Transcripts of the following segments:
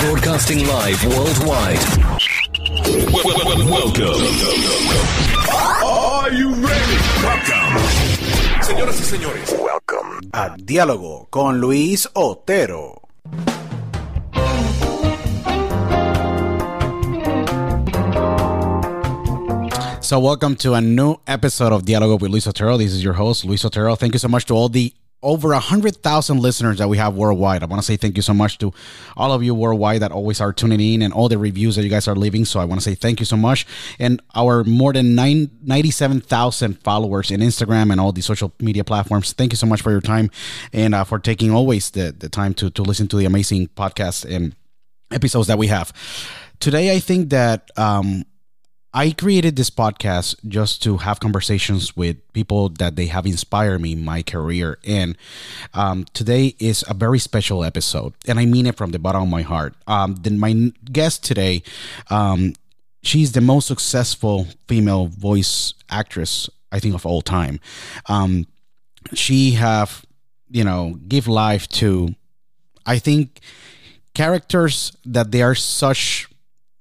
Broadcasting live worldwide. Welcome. Are you ready? Welcome. Señoras y señores, welcome. A Diálogo con Luis Otero. So, welcome to a new episode of Dialogo with Luis Otero. This is your host, Luis Otero. Thank you so much to all the over a hundred thousand listeners that we have worldwide. I want to say thank you so much to all of you worldwide that always are tuning in and all the reviews that you guys are leaving. So I want to say thank you so much. And our more than nine, 97,000 followers in Instagram and all the social media platforms. Thank you so much for your time and uh, for taking always the, the time to, to listen to the amazing podcasts and episodes that we have. Today, I think that, um, I created this podcast just to have conversations with people that they have inspired me in my career. And um, today is a very special episode, and I mean it from the bottom of my heart. Um, then my guest today, um, she's the most successful female voice actress I think of all time. Um, she have you know give life to, I think, characters that they are such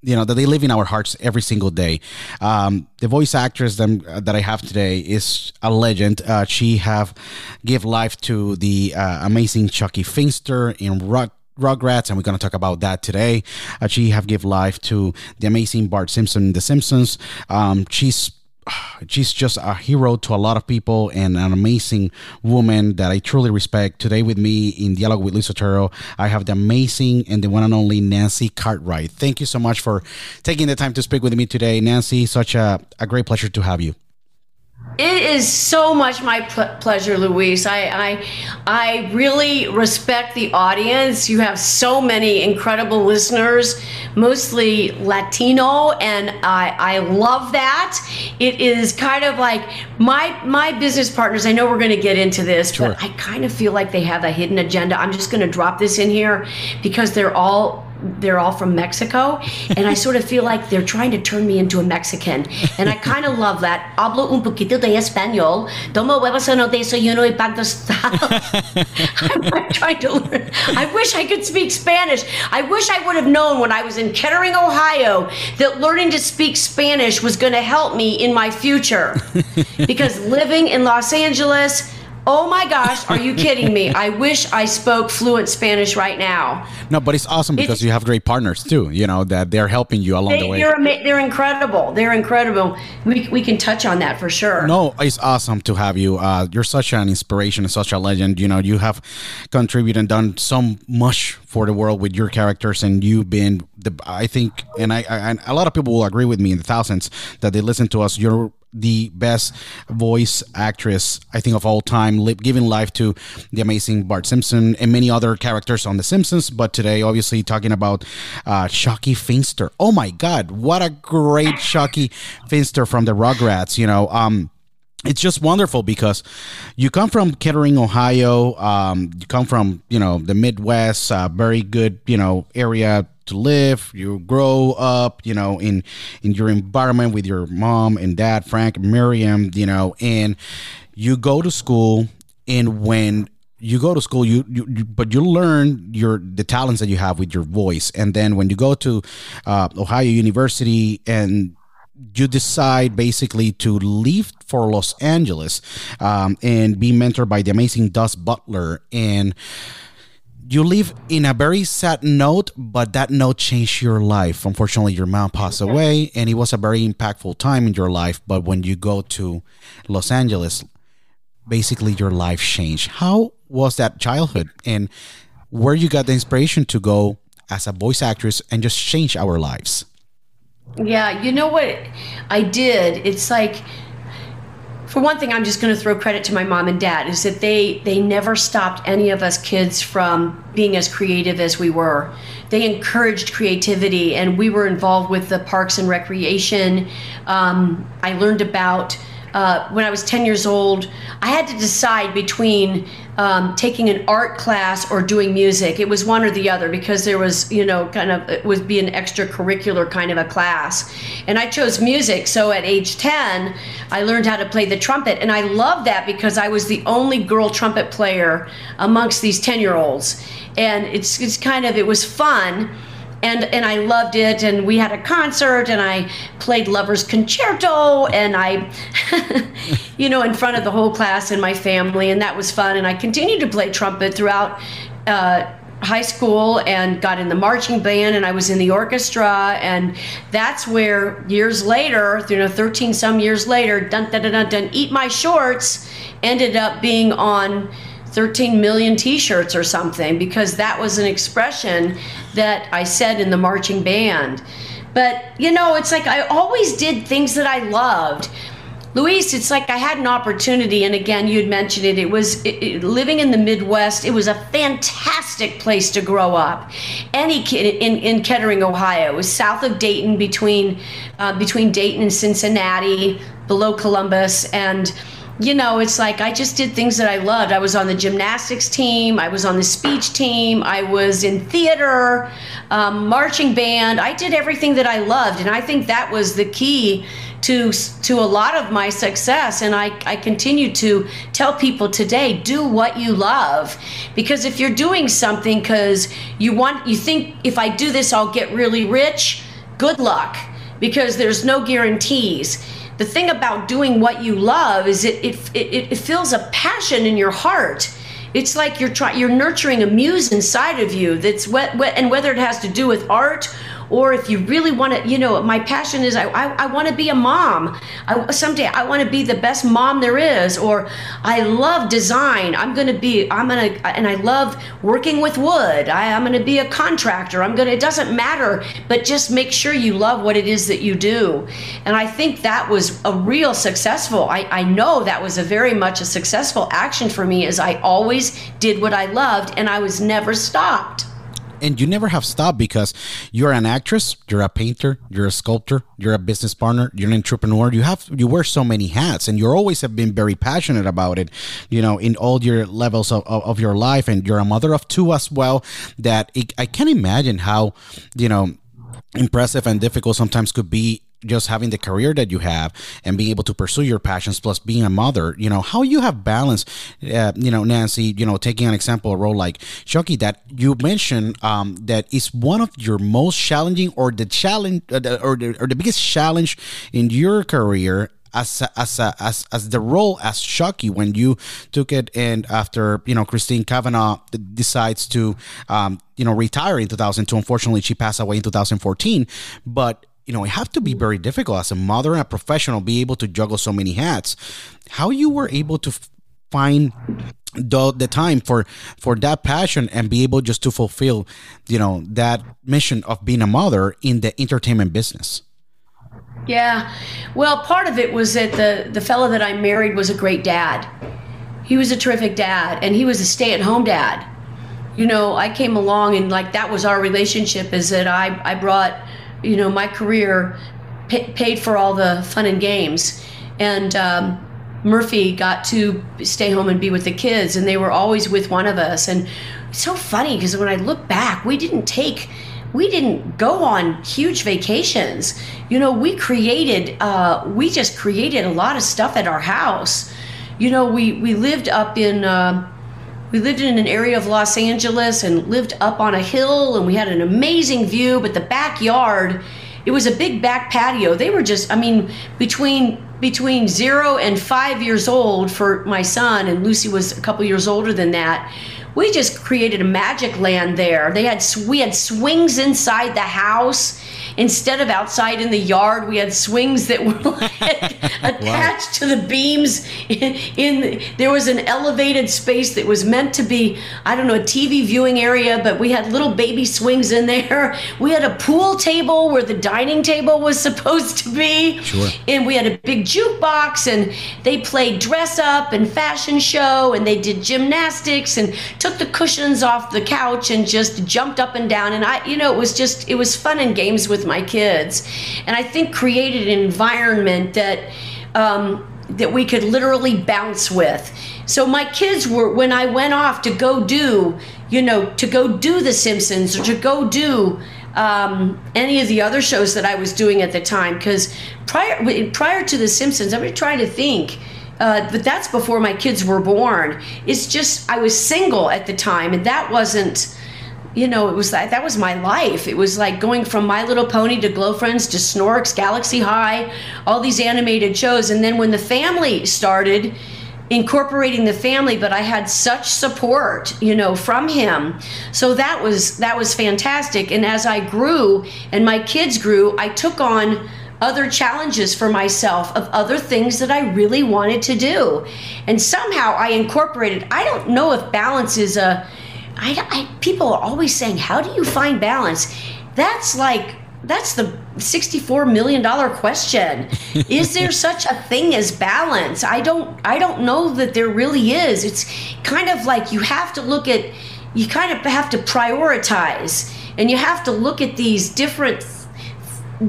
you know that they live in our hearts every single day. Um, the voice actress them, uh, that I have today is a legend. Uh, she have give life to the uh, amazing Chucky Finster in. Rugrats, and we're going to talk about that today. Uh, she have give life to the amazing Bart Simpson, in The Simpsons. Um, she's she's just a hero to a lot of people and an amazing woman that I truly respect. Today with me in Dialogue with Luis Otero, I have the amazing and the one and only Nancy Cartwright. Thank you so much for taking the time to speak with me today. Nancy, such a, a great pleasure to have you. It is so much my pl- pleasure, Luis. I, I, I really respect the audience. You have so many incredible listeners, mostly Latino, and I, I love that. It is kind of like my my business partners. I know we're going to get into this, Sure. but I kind of feel like they have a hidden agenda. I'm just going to drop this in here because they're all they're all from Mexico, and I sort of feel like they're trying to turn me into a Mexican, and I kind of love that. Hablo un poquito de español. Tomo huevos en desayuno y pan. I'm, I'm trying to learn. I wish I could speak Spanish. I wish I would have known when I was in Kettering, Ohio, that learning to speak Spanish was going to help me in my future. because living in Los Angeles. Oh my gosh, are you kidding me? I wish I spoke fluent Spanish right now. No, but it's awesome because It's- you have great partners too. You know that they're helping you along the They, way. they're, they're incredible. They're incredible. We, we can touch on that for sure. No, it's awesome to have you. Uh, you're such an inspiration and such a legend. You know, you have contributed and done so much for the world with your characters, and you've been the. I think, and I, I and a lot of people will agree with me in the thousands that they listen to us. You're the best voice actress I think of all time, li- giving life to the amazing Bart Simpson and many other characters on The Simpsons. But today, obviously, talking about uh, Chucky Finster. Oh my God, what a great Chucky Finster from the Rugrats! You know, um, it's just wonderful because you come from Kettering, Ohio. Um, you come from you know the Midwest, uh, very good you know area to live. You grow up, you know, in in your environment with your mom and dad, Frank, Miriam, you know, and you go to school, and when you go to school you, you, you but you learn your the talents that you have with your voice and then when you go to uh, ohio university and you decide basically to leave for Los Angeles um, and be mentored by the amazing Daws Butler. And you live in a very sad note, but that note changed your life. Unfortunately, your mom passed away, and it was a very impactful time in your life. But when you go to Los Angeles, basically your life changed. How was that childhood, and where you got the inspiration to go as a voice actress and just change our lives? Yeah, you know what I did? It's like for one thing, I'm just going to throw credit to my mom and dad is that they they never stopped any of us kids from being as creative as we were. They encouraged creativity, and we were involved with the parks and recreation. Um, I learned about uh, when I was 10 years old. I had to decide between um, taking an art class or doing music. It was one or the other because there was, you know, kind of it would be an extracurricular kind of a class. And I chose music. So at age 10, I learned how to play the trumpet. And I loved that because I was the only girl trumpet player amongst these 10 year olds. And it's, it's kind of, it was fun and and I loved it. And we had a concert, and I played Lover's Concerto, and I, you know, in front of the whole class and my family, and that was fun. And I continued to play trumpet throughout. Uh, high school and got in the marching band and I was in the orchestra and that's where years later you know 13 some years later dun dun dun dun, dun eat my shorts ended up being on 13 million t-shirts or something because that was an expression that I said in the marching band. But you know, it's like I always did things that I loved. Luis, it's like I had an opportunity, and again, you'd mentioned it. It was it, it- living in the Midwest. It was a fantastic place to grow up. Any kid in, in Kettering, Ohio, it was south of Dayton, between uh, between Dayton and Cincinnati, below Columbus, and you know, it's like I just did things that I loved. I was on the gymnastics team, I was on the speech team, I was in theater, um, marching band. I did everything that I loved, and I think that was the key to to a lot of my success. And I I continue to tell people today, do what you love, because if you're doing something because you want, you think if I do this, I'll get really rich. Good luck, because there's no guarantees the thing about doing what you love is it it, it, it fills a passion in your heart. It's like you're trying you're nurturing a muse inside of you that's what, what and whether it has to do with art or if you really want to, you know, my passion is I, I, I want to be a mom. I, someday I want to be the best mom there is, or I love design. I'm going to be, I'm going to, and I love working with wood. I, I'm going to be a contractor. I'm going to, it doesn't matter, but just make sure you love what it is that you do. And I think that was a real successful, I, I know that was a very much a successful action for me as I always did what I loved and I was never stopped and you never have stopped because you're an actress, you're a painter, you're a sculptor, you're a business partner, you're an entrepreneur. You have you wear so many hats, and you always have been very passionate about it. You know, in all your levels of, of, of your life, and you're a mother of two as well. That it, I can't imagine how you know impressive and difficult sometimes could be just having the career that you have and being able to pursue your passions plus being a mother you know how you have balance uh, you know nancy you know taking an example a role like chucky that you mentioned um, that is one of your most challenging or the challenge uh, or, the, or the biggest challenge in your career as as as as the role as Chucky when you took it and after you know Christine Cavanaugh decides to um, you know retire in 2002 unfortunately she passed away in 2014 but you know, it have to be very difficult as a mother and a professional, be able to juggle so many hats. How you were able to find the, the time for for that passion and be able just to fulfill, you know, that mission of being a mother in the entertainment business. Yeah, well, part of it was that the the fellow that I married was a great dad. He was a terrific dad, and he was a stay at home dad. You know, I came along and like that was our relationship. Is that I I brought you know, my career paid for all the fun and games. And um, Murphy got to stay home and be with the kids, and they were always with one of us. And it's so funny because when I look back, we didn't take we didn't go on huge vacations. You know, we created, uh, we just created a lot of stuff at our house. You know, we, we lived up in, uh, we lived in an area of Los Angeles and lived up on a hill, and we had an amazing view. But the backyard, it was a big back patio. They were just, I mean, between between zero and five years old for my son, and Lucy was a couple years older than that. We just created a magic land there. They had we had swings inside the house instead of outside in the yard, we had swings that were like attached wow. to the beams. In, in, there was an elevated space that was meant to be, I don't know, a TV viewing area, but we had little baby swings in there. We had a pool table where the dining table was supposed to be, sure. and we had a big jukebox, and they played dress up and fashion show, and they did gymnastics and took the cushions off the couch and just jumped up and down. And I, you know, it was just it was fun and games with with my kids, and I think created an environment that um, that we could literally bounce with. So my kids were when I went off to go do, you know, to go do The Simpsons or to go do um, any of the other shows that I was doing at the time. Because prior prior to The Simpsons, I'm trying to think. Uh, but that's before my kids were born. It's just I was single at the time, and that wasn't you know, it was that that was my life. It was like going from My Little Pony to Glo Friends to Snorks, Galaxy High, all these animated shows. And then when the family started, incorporating the family, but I had such support, you know, from him. So that was that was fantastic. And as I grew and my kids grew, I took on other challenges for myself of other things that I really wanted to do. And somehow I incorporated, I don't know if balance is a I, I, people are always saying, "How do you find balance?" That's like that's the $64 million question. Is there such a thing as balance? I don't i don't know that there really is. It's kind of like you have to look at you kind of have to prioritize and you have to look at these different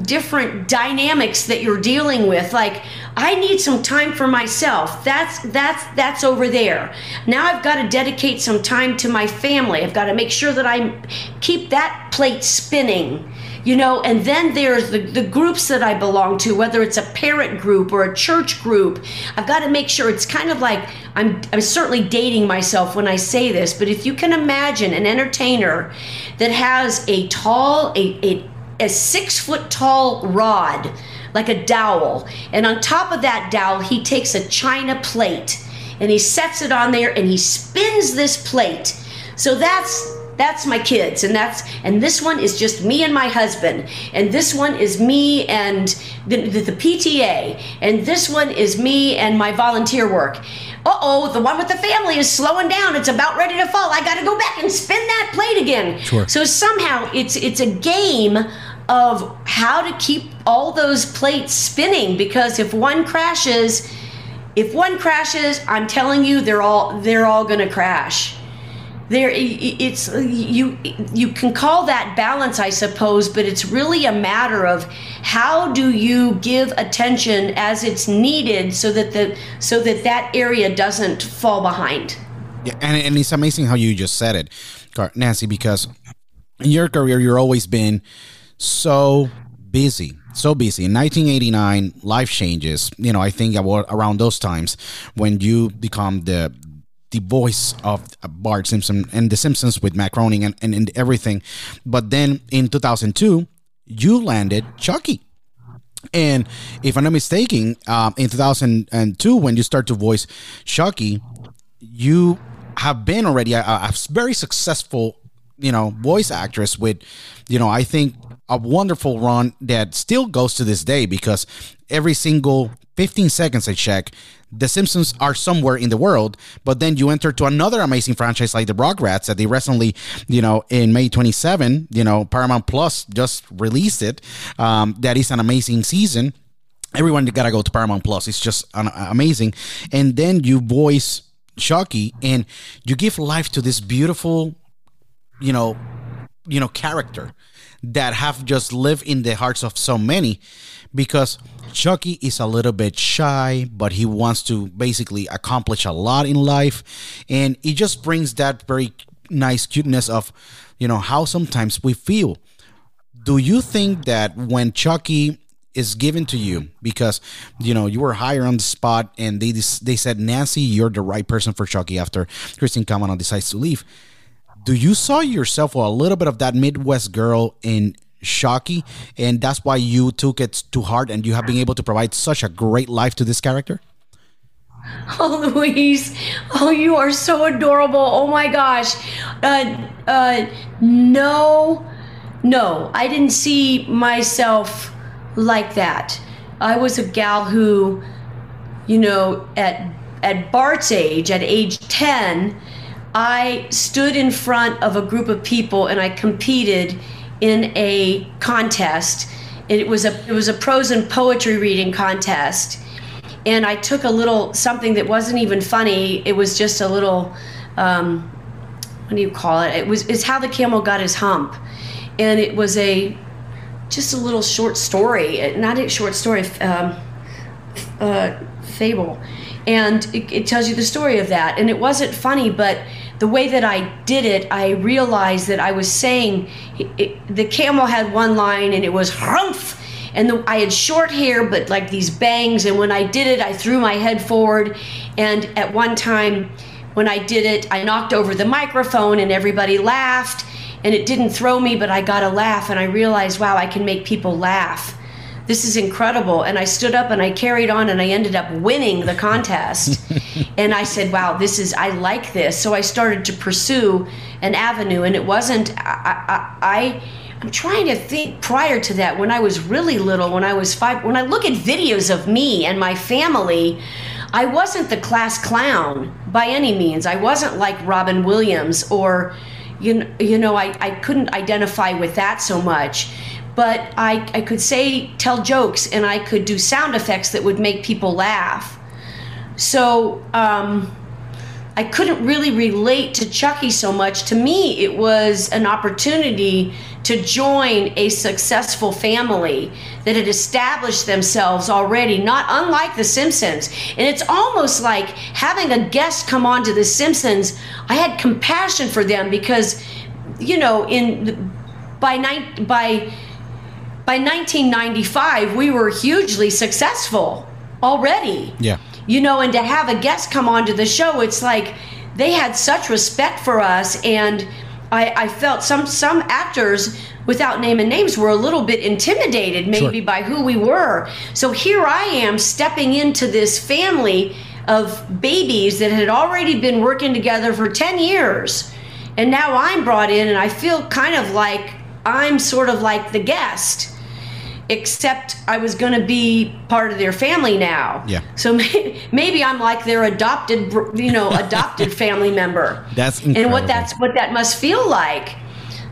different dynamics that you're dealing with. Like i need some time for myself. That's that's that's over there. Now i've got to dedicate some time to my family. I've got to make sure that i keep that plate spinning you know? And then there's the, the groups that i belong to whether it's a parent group or a church group. I've got to make sure it's kind of like i'm i'm certainly dating myself when i say this but if you can imagine an entertainer that has a tall a, a a six foot tall rod, like a dowel. And on top of that dowel, he takes a china plate and he sets it on there and he spins this plate. So that's that's my kids. And that's and this one is just me and my husband. And this one is me and the, the, the pta and this one is me and my volunteer work. Uh-oh the one with the family is slowing down. It's about ready to fall. I gotta go back and spin that plate again. Sure. so somehow it's it's a game of how to keep all those plates spinning because if one crashes if one crashes i'm telling you they're all they're all going to crash. There it's you you can call that balance i suppose but it's really a matter of how do you give attention as it's needed so that the so that that area doesn't fall behind. Yeah, and, and it's amazing how you just said it, Nancy, because in your career, you're always been so busy, so busy. In 1989, life changes. You know, I think around those times when you become the the voice of Bart Simpson and The Simpsons with Matt Groening and, and, and everything. But then in 2002, you landed Chucky. And if I'm not mistaken, um, in 2002, when you start to voice Chucky, you have been already a, a very successful, you know, voice actress with, you know, I think a wonderful run that still goes to this day because every single 15 seconds I check, the Simpsons are somewhere in the world, but then you enter to another amazing franchise like the Rugrats that they recently, you know, in May 27, you know, Paramount Plus just released it. Um, that is an amazing season everyone gotta go to Paramount Plus. It's just an, amazing. And then you voice Chucky, and you give life to this beautiful, you know, you know, character that have just lived in the hearts of so many, because Chucky is a little bit shy, but he wants to basically accomplish a lot in life, and it just brings that very nice cuteness of, you know, how sometimes we feel. Do you think that when Chucky is given to you because you know you were higher on the spot and they they said Nancy you're the right person for Chucky after Christine Kamano decides to leave. Do you saw yourself a little bit of that Midwest girl in Chucky, and that's why you took it to heart and you have been able to provide such a great life to this character? Oh, Louise. Oh, you are so adorable. Oh my gosh. Uh, uh, no, no, I didn't see myself like that. I was a gal who, you know, at at Bart's age, at age 10, I stood in front of a group of people and I competed in a contest. It was a it was a prose and poetry reading contest. And I took a little something that wasn't even funny. It was just a little um, what do you call it? It was it's how the camel got his hump. And it was a just a little short story, not a short story, um, uh, fable, and it, it, tells you the story of that. And it wasn't funny, but the way that I did it, I realized that I was saying it, it, the camel had one line, and it was humph. And the, I had short hair, but like these bangs. And when I did it, I threw my head forward. And at one time, when I did it, I knocked over the microphone, and everybody laughed and it didn't throw me, but I got a laugh, and I realized, wow, I can make people laugh. This is incredible. And I stood up and I carried on, and I ended up winning the contest. and I said, wow, this is, I like this. So I started to pursue an avenue, and it wasn't, I, I, I I'm trying to think prior to that when I was really little, when I was five, when I look at videos of me and my family, I wasn't the class clown by any means. I wasn't like Robin Williams or, you, you know, I, I couldn't identify with that so much. But I, I could say, tell jokes, and I could do sound effects that would make people laugh. So um, I couldn't really relate to Chucky so much. To me, it was an opportunity to join a successful family that had established themselves already, not unlike The Simpsons. And it's almost like having a guest come on to The Simpsons. I had compassion for them because, you know, in by night by by 1995 we were hugely successful already. Yeah. You know, and to have a guest come onto the show, it's like they had such respect for us and I, I felt some some actors without naming names were a little bit intimidated maybe Sure. by who we were. So here I am stepping into this family of babies that had already been working together for 10 years. and now I'm brought in, and I feel kind of like I'm sort of like the guest except I was going to be part of their family now. Yeah. So may, maybe I'm like their adopted, you know, adopted family member. That's incredible. and what that's what that must feel like.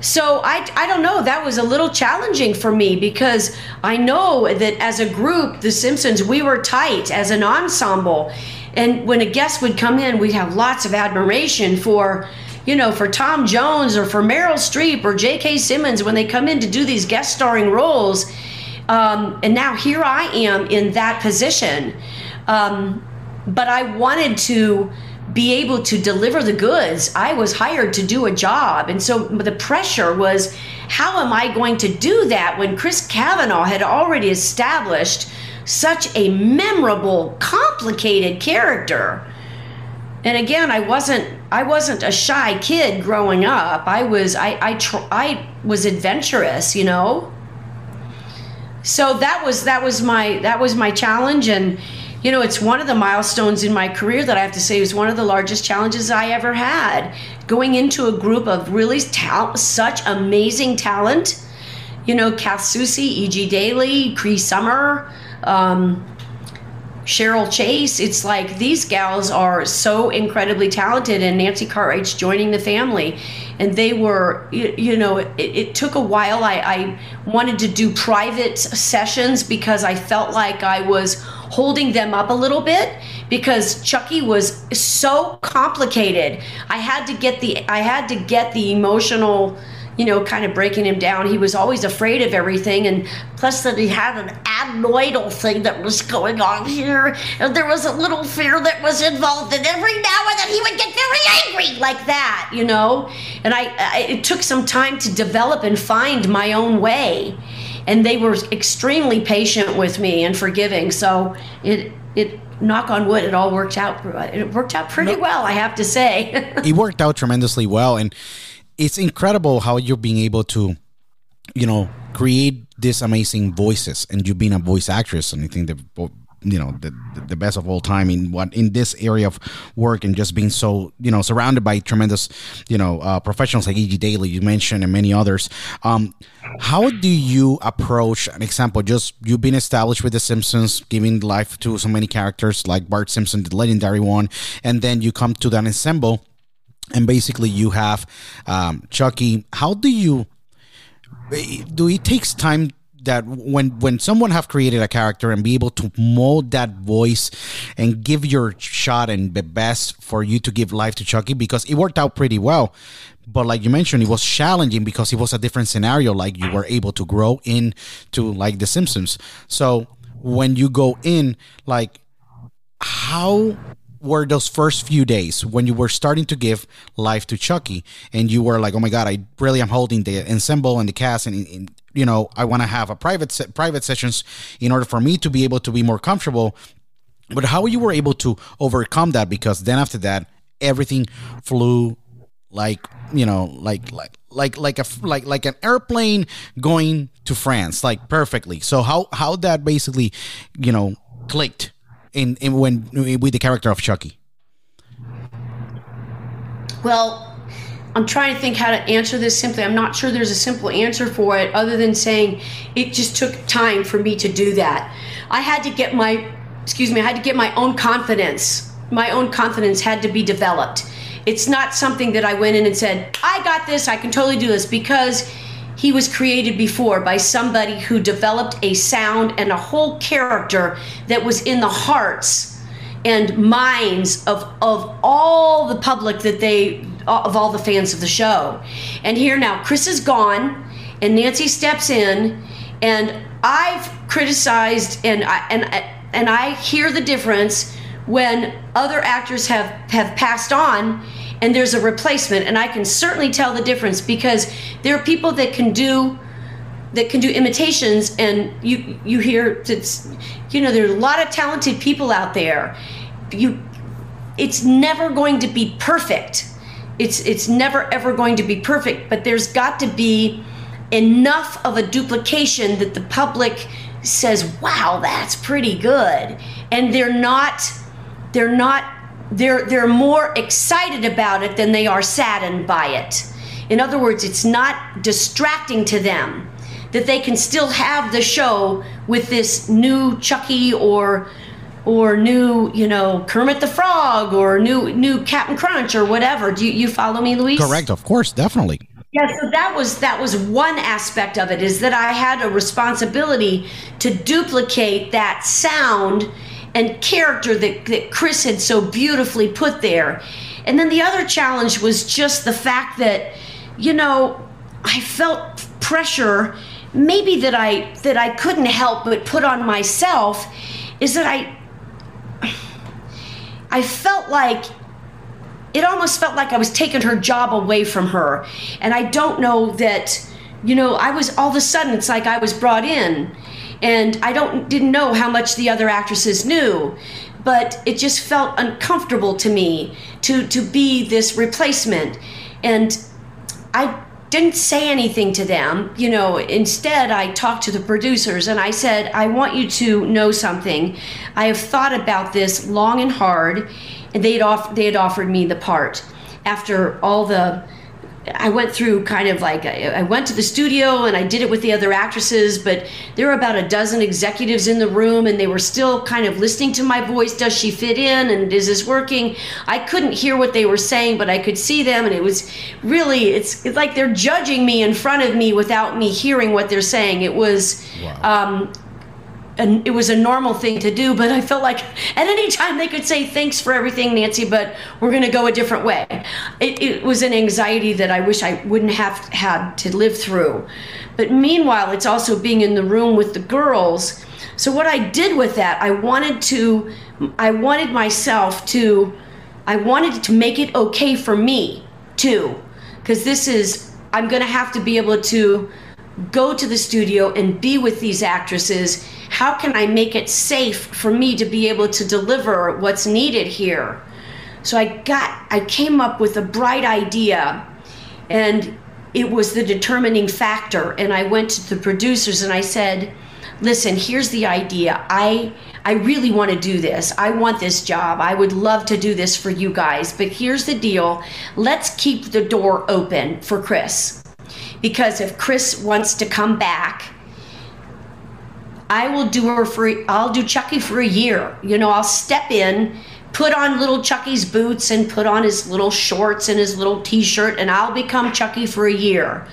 So I I don't know. That was a little challenging for me because I know that as a group, The Simpsons, we were tight as an ensemble, and when a guest would come in, we'd have lots of admiration for you know, for Tom Jones or for Meryl Streep or J.K. Simmons when they come in to do these guest starring roles. Um, and now here I am in that position. Um, but I wanted to be able to deliver the goods. I was hired to do a job. And so the pressure was how am I going to do that when Chris Cavanaugh had already established such a memorable, complicated character? and again i wasn't i wasn't a shy kid growing up i was i i, tr- I was adventurous you know so that was that was my that was my challenge and you know it's one of the milestones in my career that i have to say was one of the largest challenges i ever had. Going into a group of really tal- such amazing talent you know kath soucie E.G. Daily cree summer um, Cheryl Chase. It's like these gals are so incredibly talented, and Nancy Cartwright's joining the family. And they were, you, you know, it, it, took a while. I, I wanted to do private sessions because I felt like I was holding them up a little bit because Chucky was so complicated. I had to get the I had to get the emotional you know, kind of breaking him down. He was always afraid of everything, and plus that he had an adenoidal thing that was going on here, and there was a little fear that was involved, and every now and then he would get very angry like that, you know. And I, I it took some time to develop and find my own way, and they were extremely patient with me and forgiving. So it it knock on wood, it all worked out. It worked out pretty well, I have to say. it worked out tremendously well, and it's incredible how you're being able to, you know, create these amazing voices, and you being a voice actress, and I think that you know the the best of all time in what in this area of work and just being so you know surrounded by tremendous you know uh, professionals like E.G. Daily you mentioned and many others. Um, how do you approach an example? Just you've been established with the Simpsons, giving life to so many characters like Bart Simpson, the legendary one, and then you come to that ensemble and basically you have um, Chucky. How do you do? It takes time that when when someone have created a character and be able to mold that voice and give your shot and the best for you to give life to Chucky because it worked out pretty well. But like you mentioned, it was challenging because it was a different scenario. Like you were able to grow into like The Simpsons. So when you go in, like how were those first few days when you were starting to give life to Chucky and you were like, oh my God, I really am holding the ensemble and the cast and, and you know, I want to have a private se- private sessions in order for me to be able to be more comfortable. But how you were able to overcome that because then after that everything flew like you know like like like like a like like an airplane going to France like perfectly. So how how that basically you know clicked in, in when with the character of Chucky? Well, I'm trying to think how to answer this simply. I'm not sure there's a simple answer for it other than saying it just took time for me to do that. I had to get my excuse me, I had to get my own confidence. My own confidence had to be developed. It's not something that I went in and said, "I got this, I can totally do this" because he was created before by somebody who developed a sound and a whole character that was in the hearts and minds of, of all the public that they of all the fans of the show. And here now Chris is gone and Nancy steps in and I've criticized and I and and I hear the difference when other actors have have passed on and there's a replacement. And i can certainly tell the difference because there are people that can do that can do imitations and you you hear it's you know there's a lot of talented people out there. You it's never going to be perfect. It's it's never ever going to be perfect but there's got to be enough of a duplication that the public says wow that's pretty good. And they're not they're not they're they're more excited about it than they are saddened by it. In other words, it's not distracting to them that they can still have the show with this new Chucky or or new, you know, Kermit the Frog or new new Captain Crunch or whatever. Do you, you follow me, Louise? Correct, of course, definitely. Yeah, so that was that was one aspect of it is that I had a responsibility to duplicate that sound and character that, that Chris had so beautifully put there. And then the other challenge was just the fact that, you know, I felt pressure maybe that I that I couldn't help but put on myself is that I I felt like it almost felt like I was taking her job away from her. And I don't know that, you know, I was all of a sudden it's like I was brought in and I don't didn't know how much the other actresses knew. But it just felt uncomfortable to me to to be this replacement. And I didn't say anything to them. You know, instead, I talked to the producers and I said, I want you to know something. I have thought about this long and hard, and they had, off- they had offered me the part after all the I went through kind of like I went to the studio and I did it with the other actresses, but there were about a dozen executives in the room and they were still kind of listening to my voice. Does she fit in? And is this working? I couldn't hear what they were saying, but I could see them, and it was really it's, it's like they're judging me in front of me without me hearing what they're saying. It was wow. um, and it was a normal thing to do, but I felt like at any time they could say thanks for everything, Nancy, but we're going to go a different way. It, it, was an anxiety that I wish I wouldn't have had to live through. But meanwhile, it's also being in the room with the girls. So what I did with that, I wanted to, I wanted myself to, I wanted to make it okay for me too, because this is, I'm going to have to be able to go to the studio and be with these actresses how can I make it safe for me to be able to deliver what's needed here? So I got, I came up with a bright idea and it was the determining factor. And I went to the producers and I said, listen, here's the idea. I, I really want to do this. I want this job. I would love to do this for you guys. But here's the deal. Let's keep the door open for Chris. Because if Chris wants to come back, I will do her for, I'll do Chucky for a year. You know, I'll step in, put on little Chucky's boots and put on his little shorts and his little t shirt, and I'll become Chucky for a year.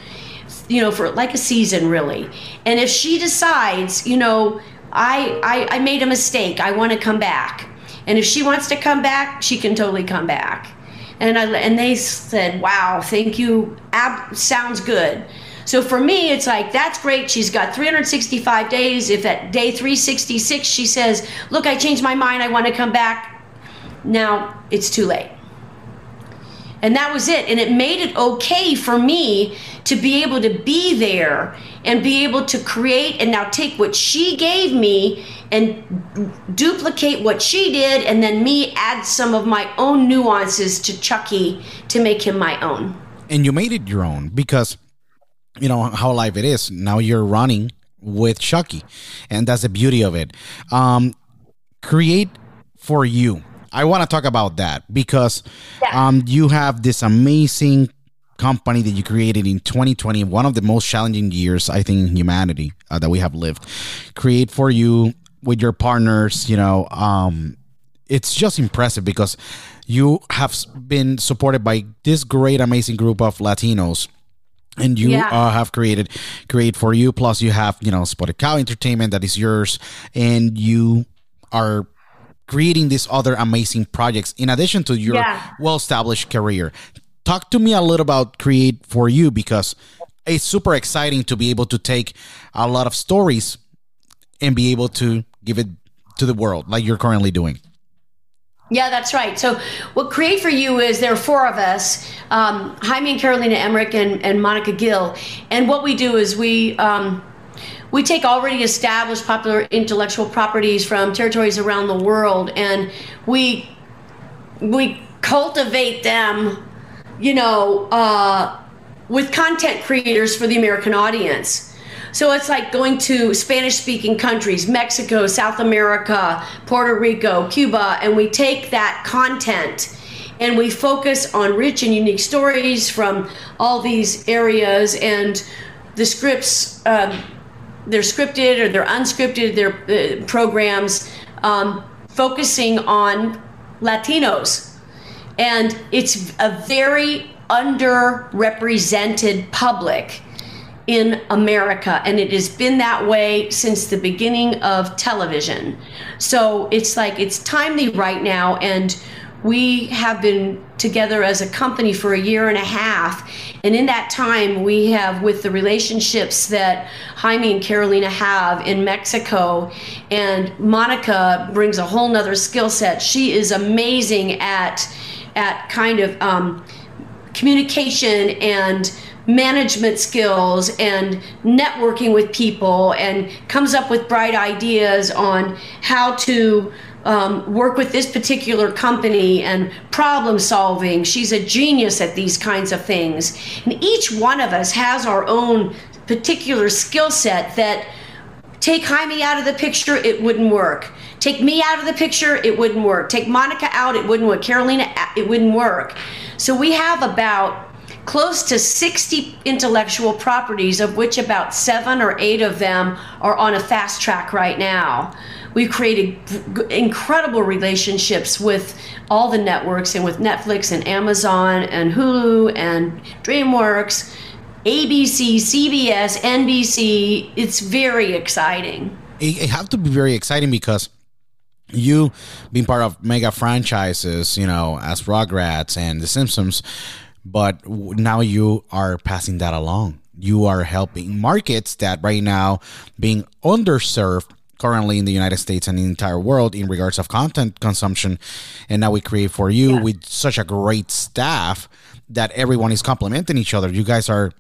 You know, for like a season, really. And if she decides, you know, I, I, I made a mistake, I want to come back. And if she wants to come back, she can totally come back. And I, and they said, "Wow, thank you. Ab- sounds good." So for me, it's like, that's great. She's got 365 days. If at day 366 she says, Look, I changed my mind, I want to come back, now it's too late. And that was it. And it made it okay for me to be able to be there and be able to create and now take what she gave me and duplicate what she did and then me add some of my own nuances to Chucky to make him my own. And you made it your own because you know how life it is. Now you're running with Chucky, and that's the beauty of it. Um, create for you. I want to talk about that because yeah. um, you have this amazing company that you created in 2020, one of the most challenging years I think in humanity uh, that we have lived. Create for you with your partners. You know, um, it's just impressive because you have been supported by this great, amazing group of Latinos and you yeah. uh, have created create for you plus you have you know spotted cow entertainment that is yours and you are creating these other amazing projects in addition to your yeah. well-established career talk to me a little about create for you because it's super exciting to be able to take a lot of stories and be able to give it to the world like you're currently doing yeah, that's right. So, what Create for You is there are four of us um, Jaime and Carolina Emmerich and, and Monica Gill. And what we do is we. Um, we take already established popular intellectual properties from territories around the world and we we cultivate them you know uh, with content creators for the american audience So it's like going to Spanish speaking countries, Mexico, South America, Puerto Rico, Cuba, and we take that content and we focus on rich and unique stories from all these areas and the scripts um, they're scripted or they're unscripted they're uh, programs um, focusing on latinos. And it's a very underrepresented public in America, and it has been that way since the beginning of television. So it's like it's timely right now, and we have been together as a company for a year and a half. And in that time, we have, with the relationships that Jaime and Carolina have in Mexico, and Monica brings a whole nother skill set. She is amazing at, at kind of um, communication and management skills and networking with people and comes up with bright ideas on how to um, work with this particular company and problem solving. She's a genius at these kinds of things. And each one of us has our own particular skill set that take Jaime out of the picture, it wouldn't work. Take me out of the picture, it wouldn't work. Take Monica out, it wouldn't work. Carolina, it wouldn't work. So we have about close to 60 intellectual properties, of which about seven or eight of them are on a fast track right now. We've created incredible relationships with all the networks and with Netflix and Amazon and Hulu and DreamWorks, ABC, CBS, NBC. It's very exciting. It, have to be very exciting because you being part of mega franchises, you know, as Rugrats and The Simpsons, but now you are passing that along. You are helping markets that right now being underserved currently in the United States and the entire world in regards of content consumption. And now we create for you yeah. with such a great staff that everyone is complementing each other. You guys are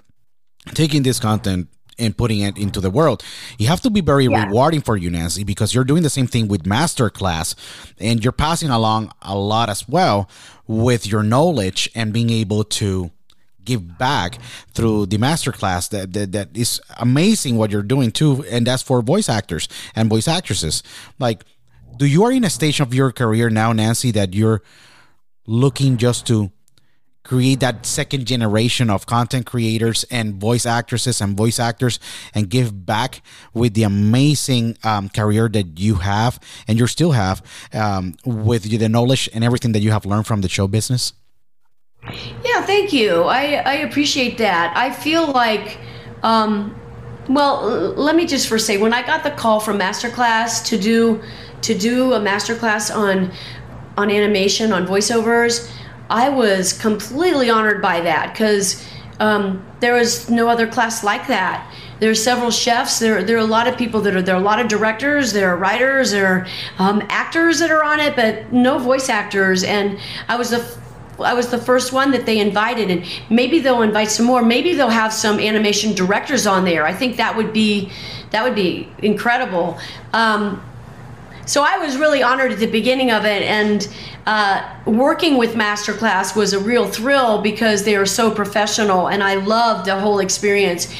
taking this content and putting it into the world. You have to be very yeah. rewarding for you, Nancy, because you're doing the same thing with masterclass and you're passing along a lot as well with your knowledge and being able to give back through the masterclass that, that that is amazing what you're doing too and that's for voice actors and voice actresses. Like do you are in a stage of your career now nancy that you're looking just to create that second generation of content creators and voice actresses and voice actors and give back with the amazing um, career that you have and you still have um, with the knowledge and everything that you have learned from the show business yeah, thank you. I, I appreciate that. I feel like, um, well, let me just first say, when I got the call from Masterclass to do to do a masterclass on on animation on voiceovers, I was completely honored by that because um, there was no other class like that. There are several chefs. There, there are a lot of people that are there. Are a lot of directors. There are writers. There are um, actors that are on it, but no voice actors. And I was the I was the first one that they invited, and maybe they'll invite some more. Maybe they'll have some animation directors on there. I think that would be that would be incredible. Um, so I was really honored at the beginning of it, and uh, working with Masterclass was a real thrill because they are so professional, and I loved the whole experience.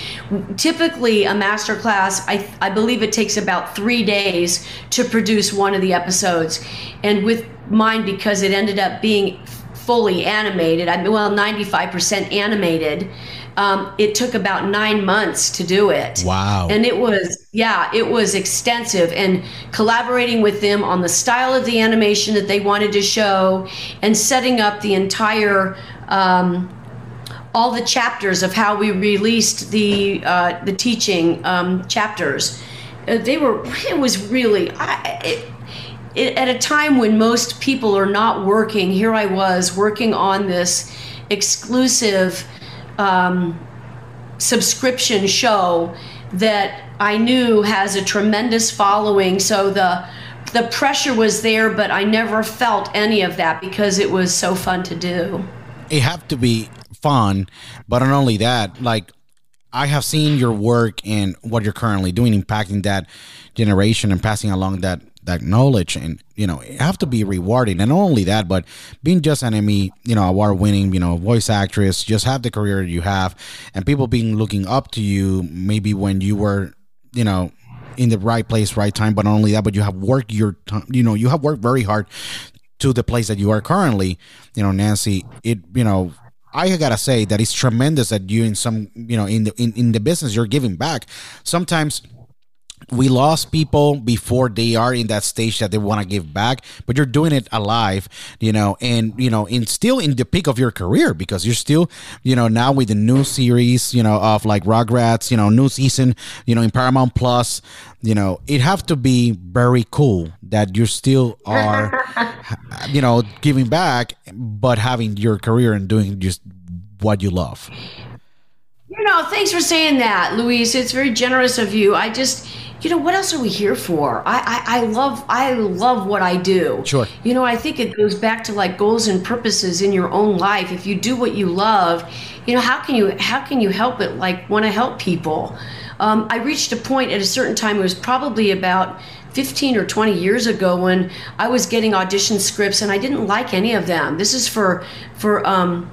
Typically, a Masterclass, I, I believe it takes about three days to produce one of the episodes, and with mine because it ended up being fully animated. I mean, well, 95% animated. Um, it took about nine months to do it. Wow. And it was, yeah, it was extensive. And collaborating with them on the style of the animation that they wanted to show and setting up the entire. Um, all the chapters of how we released the uh, the teaching um, chapters, uh, they were. It was really. I, it, it, at a time when most people are not working, here I was working on this exclusive um, subscription show that I knew has a tremendous following. So the the pressure was there, but I never felt any of that because it was so fun to do. It have to be fun, but not only that, like I have seen your work and what you're currently doing, impacting that generation and passing along that that knowledge and you know have to be rewarding. And not only that but being just an emmy you know award winning you know voice actress just have the career you have and people being looking up to you maybe when you were you know in the right place right time. But not only that but you have worked your you know you have worked very hard to the place that you are currently. You know nancy it you know I gotta say that it's tremendous that you in some you know in the in, in the business you're giving back. Sometimes we lost people before they are in that stage that they want to give back but you're doing it alive you know and you know and still in the peak of your career because you're still you know now with the new series you know of like rugrats you know new season you know in paramount plus you know it have to be very cool that you still are you know giving back but having your career and doing just what you love. You know thanks for saying that luis. It's very generous of you. I just you know what else are we here for? I, I i love i love what i do. Sure. you know i think it goes back to like goals and purposes in your own life. If you do what you love you know how can you how can you help it like want to help people? Um, i reached a point at a certain time it was probably about 15 or 20 years ago when i was getting audition scripts and i didn't like any of them. This is for for um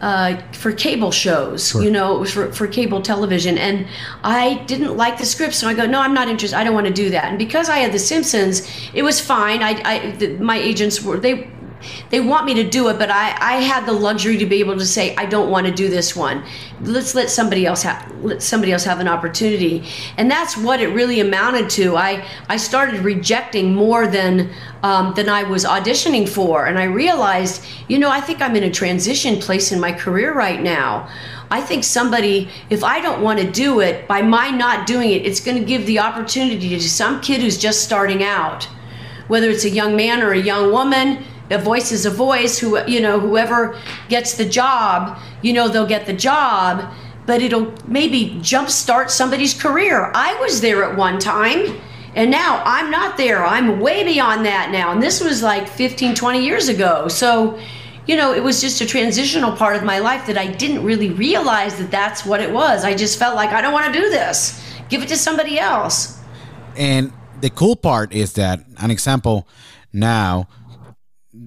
uh, for cable shows, you know, it was for, for cable television. And I didn't like the script, so I go, no, I'm not interested. I don't want to do that. And because I had The Simpsons, it was fine. I, I the, my agents were they they want me to do it, but I, I had the luxury to be able to say I don't want to do this one. Let's let somebody else have let somebody else have an opportunity, and that's what it really amounted to. I I started rejecting more than um, than I was auditioning for, and I realized, you know, I think I'm in a transition place in my career right now. I think somebody, if I don't want to do it, by my not doing it, it's going to give the opportunity to some kid who's just starting out, whether it's a young man or a young woman a voice is a voice. Who you know whoever gets the job you know they'll get the job but it'll maybe jumpstart somebody's career. I was there at one time and now i'm not there. I'm way beyond that now and this was like 15 20 years ago. So you know it was just a transitional part of my life that i didn't really realize that that's what it was. I just felt like i don't want to do this. Give it to somebody else. And the cool part is that an example now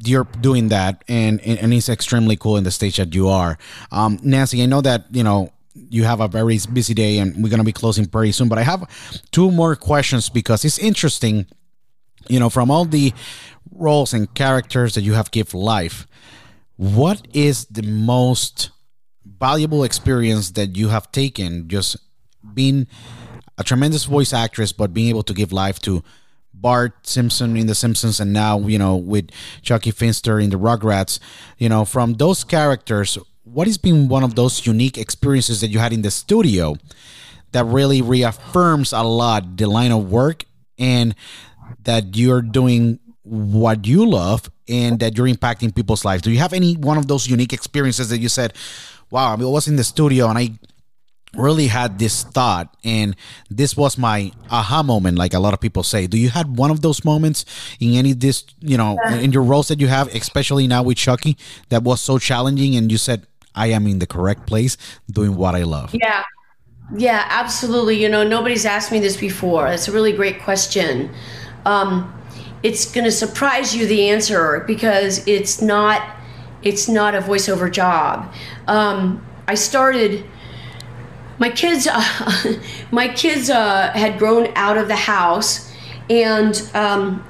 you're doing that and and it's extremely cool in the stage that you are. Um nancy i know that you know you have a very busy day and we're going to be closing pretty soon but i have two more questions because it's interesting you know from all the roles and characters that you have give life what is the most valuable experience that you have taken just being a tremendous voice actress but being able to give life to Bart Simpson in The Simpsons, and now you know with Chucky Finster in the Rugrats. You know, from those characters, what has been one of those unique experiences that you had in the studio that really reaffirms a lot the line of work and that you're doing what you love and that you're impacting people's lives? Do you have any one of those unique experiences that you said, "Wow, I was in the studio and I." really had this thought and this was my aha moment like a lot of people say. Do you had one of those moments in any this you know in your roles that you have especially now with chucky that was so challenging and you said i am in the correct place doing what i love yeah. Yeah absolutely. You know nobody's asked me this before. It's a really great question. Um, it's going to surprise you the answer because it's not it's not a voiceover job. Um, i started my kids uh, my kids uh, had grown out of the house and um,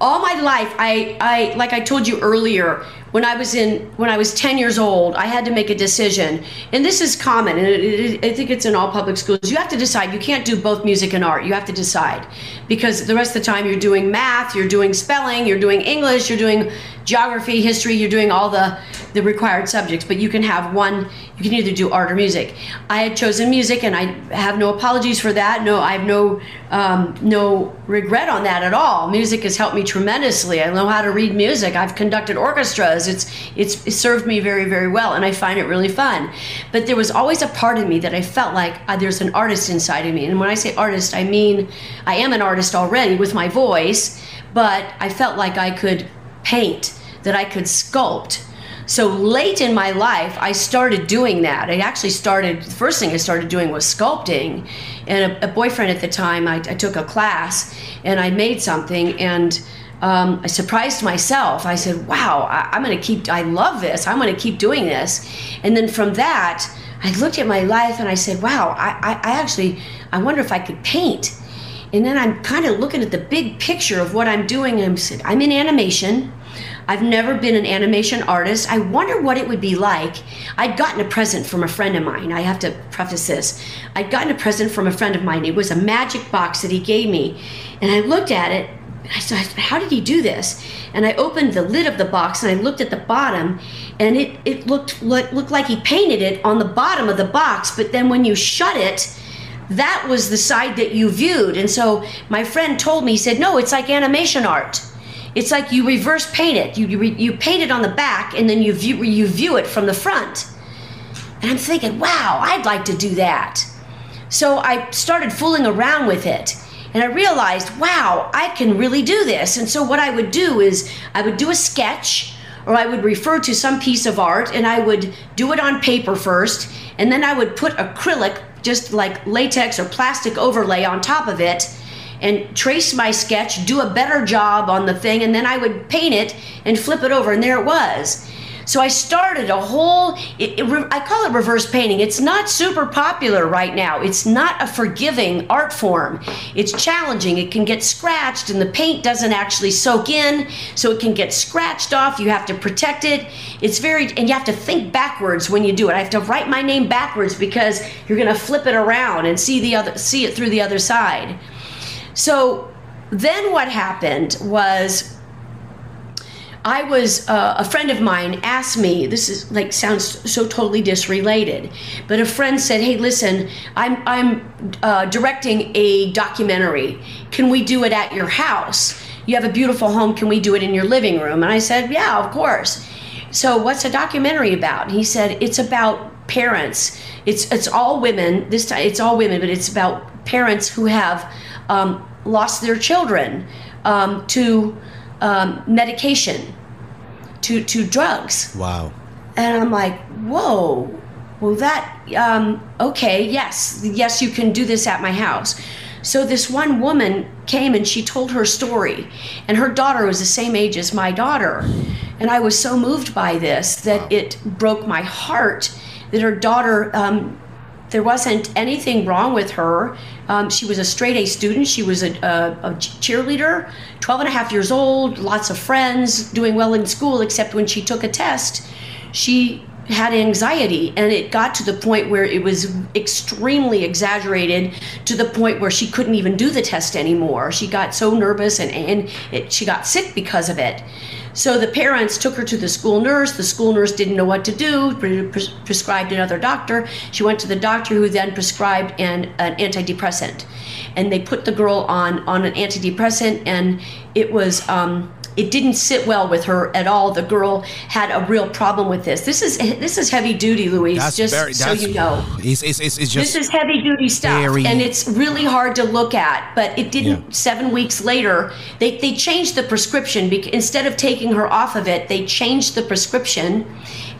all my life I, I like i told you earlier when i was in when i was 10 years old i had to make a decision. And this is common and it, it, i think it's in all public schools. You have to decide. You can't do both music and art. You have to decide. Because the rest of the time you're doing math you're doing spelling you're doing english you're doing geography history you're doing all the the required subjects. But you can have one you can either do art or music. I had chosen music and i have no apologies for that. No i have no um, no regret on that at all. Music has helped me tremendously. I know how to read music. I've conducted orchestras it's it's it served me very very well and i find it really fun but there was always a part of me that i felt like uh, there's an artist inside of me and when i say artist i mean i am an artist already with my voice but i felt like i could paint that i could sculpt So late in my life, I started doing that. I actually started, the first thing I started doing was sculpting. And a, a boyfriend at the time, I, I, took a class and I made something and um, I surprised myself. I said, wow, I, am going to keep, I love this. I'm going to keep doing this. And then from that, I looked at my life and I said, wow, I, I, I actually, I wonder if I could paint. And then I'm kind of looking at the big picture of what I'm doing. I'm, I'm in animation. I've never been an animation artist. I wonder what it would be like. I'd gotten a present from a friend of mine. I have to preface this. I'd gotten a present from a friend of mine. It was a magic box that he gave me. And I looked at it. I said, How did he do this? And I opened the lid of the box and I looked at the bottom, and it, it looked, looked like he painted it on the bottom of the box. But then when you shut it, that was the side that you viewed. And so my friend told me, he said, No, it's like animation art. It's like you reverse paint it. You, you, you paint it on the back and then you view, you view it from the front. And I'm thinking, wow, I'd like to do that. So I started fooling around with it. And I realized, wow, I can really do this. And so what I would do is I would do a sketch or I would refer to some piece of art and I would do it on paper first. And then I would put acrylic, just like latex or plastic overlay on top of it and trace my sketch, do a better job on the thing, and then I would paint it and flip it over, and there it was. So I started a whole, it, it, I call it reverse painting. It's not super popular right now. It's not a forgiving art form. It's challenging. It can get scratched, and the paint doesn't actually soak in, so it can get scratched off. You have to protect it. It's very, and you have to think backwards when you do it. I have to write my name backwards because you're going to flip it around and see the other, see it through the other side. So then what happened was I was uh, a friend of mine asked me. This is like sounds so totally disrelated, but a friend said, "Hey, listen, I'm I'm uh, directing a documentary. Can we do it at your house? You have a beautiful home. Can we do it in your living room?" And I said, "Yeah, of course." So, what's a documentary about? And he said, "It's about parents. It's it's all women. This time, it's all women, but it's about parents who have." um, lost their children um, to um, medication, to, to drugs. Wow. And I'm like, whoa, well, that, um, okay, yes, yes, you can do this at my house. So this one woman came and she told her story, and her daughter was the same age as my daughter. And I was so moved by this that wow. it broke my heart that her daughter um, there wasn't anything wrong with her. Um, she was a straight A student. She was a, a, a, cheerleader, 12 and a half years old, lots of friends, doing well in school, except when she took a test, she had anxiety and it got to the point where it was extremely exaggerated to the point where she couldn't even do the test anymore she got so nervous and, and it, she got sick because of it so the parents took her to the school nurse. The school nurse didn't know what to do, pre- prescribed another doctor. She went to the doctor who then prescribed an, an antidepressant. And they put the girl on, on an antidepressant, and it was. Um, it didn't sit well with her at all. The girl had a real problem with this. This is this is heavy duty, Luis. That's just very, so you know, it's, it's, it's, it's just this is heavy duty stuff, very, and it's really hard to look at. But it didn't. Yeah. Seven weeks later, they they changed the prescription because instead of taking her off of it, they changed the prescription,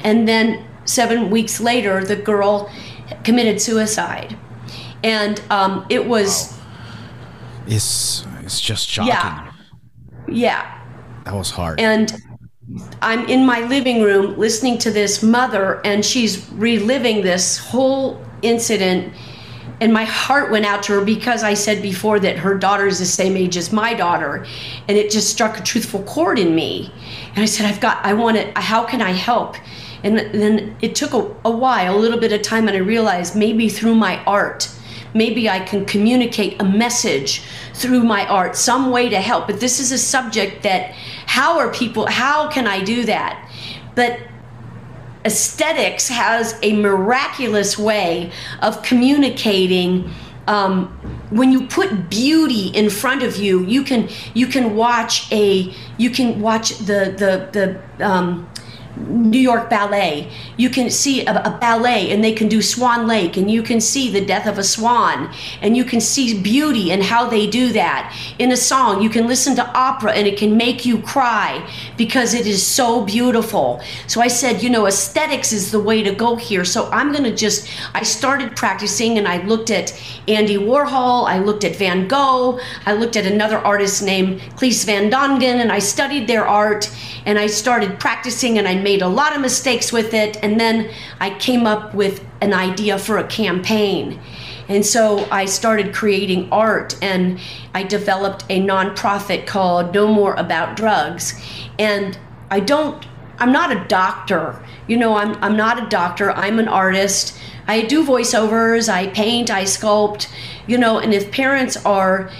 and then seven weeks later, the girl committed suicide, and um, it was. Wow. It's it's just shocking. Yeah. Yeah. That was hard. And I'm in my living room listening to this mother, and she's reliving this whole incident. And my heart went out to her because I said before that her daughter is the same age as my daughter. And it just struck a truthful chord in me. And I said, I've got, I want it, how can I help? And then it took a, a while, a little bit of time, and I realized maybe through my art, maybe I can communicate a message through my art, some way to help. But this is a subject that how are people, how can I do that? But aesthetics has a miraculous way of communicating. Um, when you put beauty in front of you, you can you can watch a you can watch the the the um, New York Ballet. You can see a, a, ballet and they can do Swan Lake and you can see the death of a swan and you can see beauty and how they do that. In a song, you can listen to opera and it can make you cry because it is so beautiful. So I said, you know, aesthetics is the way to go here. So I'm going to just, I started practicing and I looked at Andy Warhol, I looked at Van Gogh, I looked at another artist named Cleese Van Dongen and I studied their art and I started practicing and I made a lot of mistakes with it. And then I came up with an idea for a campaign. And so I started creating art and I developed a nonprofit called No More About Drugs. And I don't, I'm not a doctor. You know, I'm, I'm not a doctor, I'm an artist. I do voiceovers, I paint, I sculpt, you know, and if parents are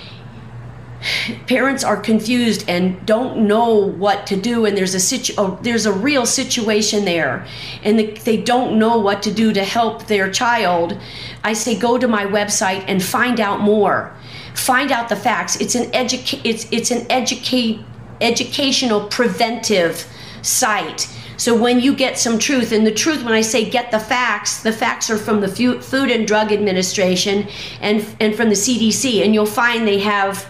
parents are confused and don't know what to do and there's a situ- oh, there's a real situation there. And the, they don't know what to do to help their child. I say go to my website and find out more. Find out the facts. It's an educa- it's it's an educate educational preventive site. So when you get some truth, and the truth, when I say get the facts, the facts are from the Food and Drug Administration and and from the CDC, and you'll find they have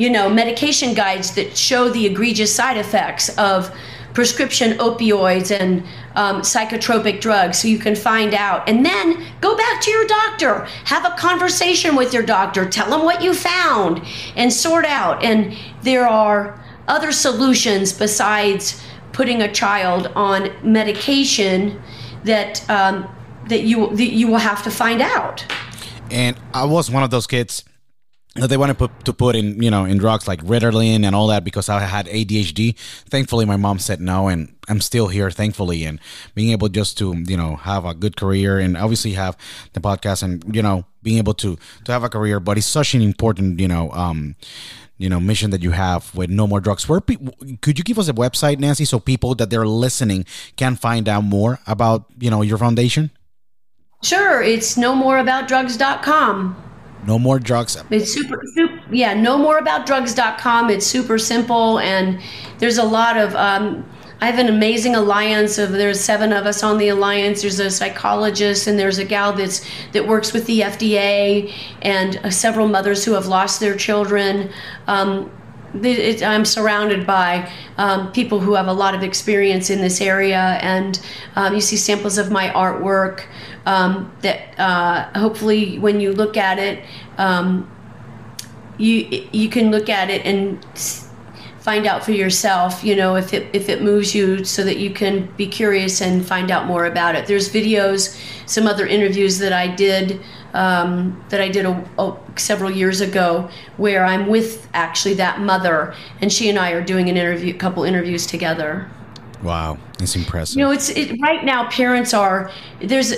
you know, medication guides that show the egregious side effects of prescription opioids and um, psychotropic drugs so you can find out. And then go back to your doctor, have a conversation with your doctor, tell them what you found, and sort out. And there are other solutions besides putting a child on medication that um, that you that you will have to find out. And I was one of those kids that they wanted put, to put in you know in drugs like Ritalin and all that because I had ADHD. Thankfully, my mom said no, and I'm still here. Thankfully, and being able just to you know have a good career and obviously have the podcast and you know being able to to have a career. But it's such an important you know um you know mission that you have with no more drugs. Where pe- could you give us a website, Nancy, so people that they're listening can find out more about you know your foundation? Sure, it's no more about drugs.com. No more drugs. It's super, super yeah, no more about drugs.com. It's super simple and there's a lot of um, I have an amazing alliance of there's seven of us on the alliance. There's a psychologist and there's a gal that's that works with the FDA and uh, several mothers who have lost their children. Um, it, I'm surrounded by um, people who have a lot of experience in this area, and um, you see samples of my artwork um, that uh, hopefully, when you look at it, um, you you can look at it and find out for yourself. You know, if it if it moves you, so that you can be curious and find out more about it. There's videos, some other interviews that I did um, that I did a, a, several years ago, where I'm with actually that mother, and she and I are doing an interview, a couple interviews together. Wow, it's impressive. You know, it's it, right now. Parents are there's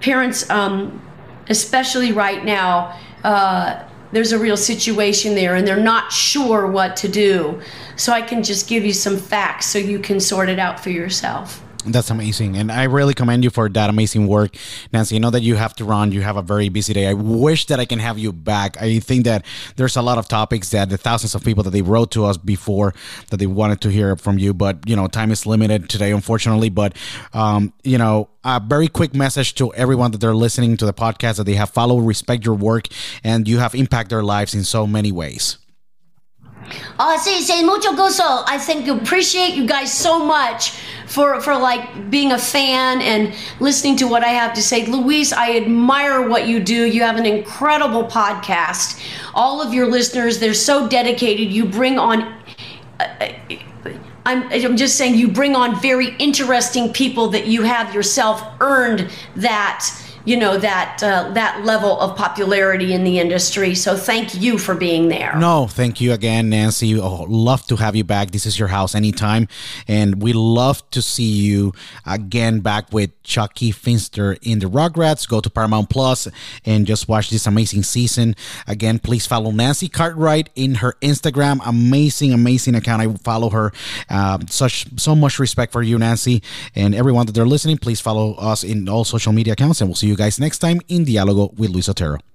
parents, um, especially right now. Uh, there's a real situation there, and they're not sure what to do. So I can just give you some facts so you can sort it out for yourself. That's amazing. And I really commend you for that amazing work. Nancy, I know that you have to run. You have a very busy day. I wish that I can have you back. I think that there's a lot of topics that the thousands of people that they wrote to us before that they wanted to hear from you. But, you know, time is limited today, unfortunately. But, um, you know, a very quick message to everyone that they're listening to the podcast that they have followed, respect your work, and you have impacted their lives in so many ways. Oh, sí, sí, mucho gusto. I think you appreciate you guys so much for for like being a fan and listening to what I have to say. Luis, I admire what you do. You have an incredible podcast. All of your listeners, they're so dedicated. You bring on uh, uh I'm, I'm just saying you bring on very interesting people that you have yourself earned that you know that uh, that level of popularity in the industry. So thank you for being there. No, thank you again, Nancy. Oh, love to have you back. This is your house anytime, and we love to see you again back with Chucky Finster in the Rugrats. Go to Paramount Plus and just watch this amazing season. Again, please follow Nancy Cartwright in her Instagram. Amazing, amazing account. I follow her. Uh, such so much respect for you, Nancy, and everyone that they're listening. Please follow us in all social media accounts, and we'll see you guys next time in Dialogo with Luis Otero.